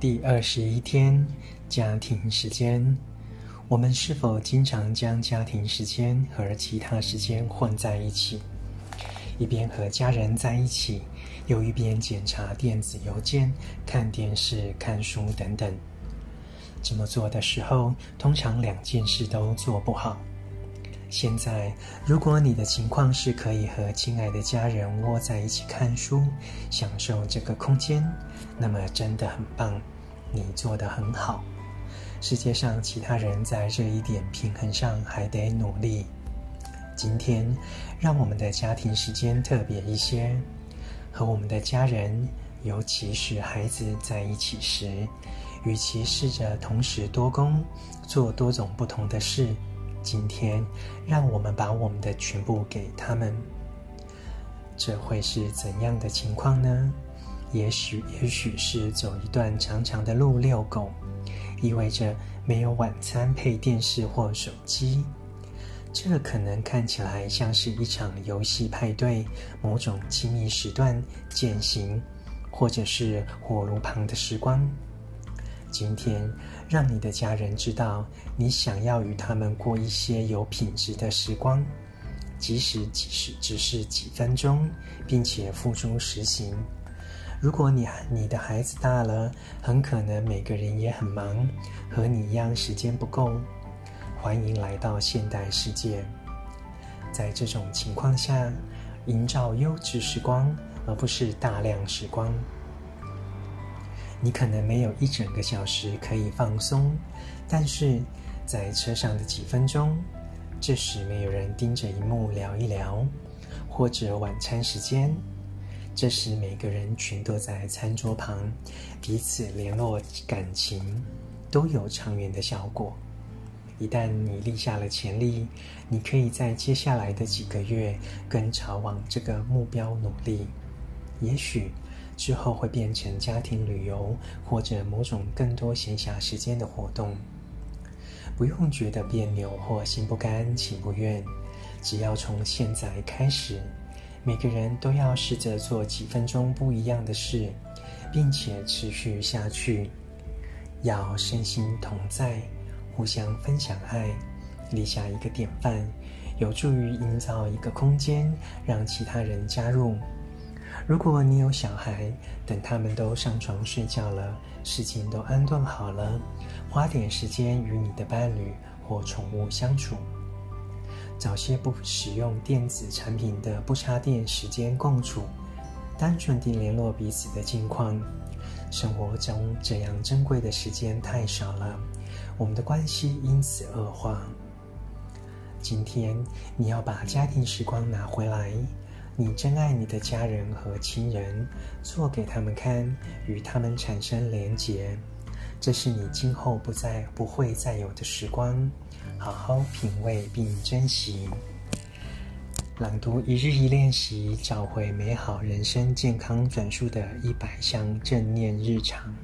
第二十一天，家庭时间。我们是否经常将家庭时间和其他时间混在一起？一边和家人在一起，又一边检查电子邮件、看电视、看书等等。这么做的时候，通常两件事都做不好。现在，如果你的情况是可以和亲爱的家人窝在一起看书，享受这个空间，那么真的很棒。你做得很好，世界上其他人在这一点平衡上还得努力。今天，让我们的家庭时间特别一些，和我们的家人，尤其是孩子在一起时，与其试着同时多工，做多种不同的事，今天让我们把我们的全部给他们。这会是怎样的情况呢？也许，也许是走一段长长的路遛狗，意味着没有晚餐配电视或手机。这可能看起来像是一场游戏派对，某种亲密时段践行，或者是火炉旁的时光。今天，让你的家人知道你想要与他们过一些有品质的时光，即使即使只是几分钟，并且付诸实行。如果你你的孩子大了，很可能每个人也很忙，和你一样时间不够。欢迎来到现代世界，在这种情况下，营造优质时光，而不是大量时光。你可能没有一整个小时可以放松，但是在车上的几分钟，这时没有人盯着荧幕聊一聊，或者晚餐时间。这时，每个人全都在餐桌旁，彼此联络感情，都有长远的效果。一旦你立下了潜力，你可以在接下来的几个月跟朝往这个目标努力。也许之后会变成家庭旅游，或者某种更多闲暇时间的活动。不用觉得别扭或心不甘情不愿，只要从现在开始。每个人都要试着做几分钟不一样的事，并且持续下去。要身心同在，互相分享爱，立下一个典范，有助于营造一个空间，让其他人加入。如果你有小孩，等他们都上床睡觉了，事情都安顿好了，花点时间与你的伴侣或宠物相处。找些不使用电子产品的不插电时间共处，单纯地联络彼此的近况。生活中这样珍贵的时间太少了，我们的关系因此恶化。今天你要把家庭时光拿回来，你珍爱你的家人和亲人，做给他们看，与他们产生连结。这是你今后不再不会再有的时光。好好品味并珍惜。朗读一日一练习，找回美好人生健康转述的一百项正念日常。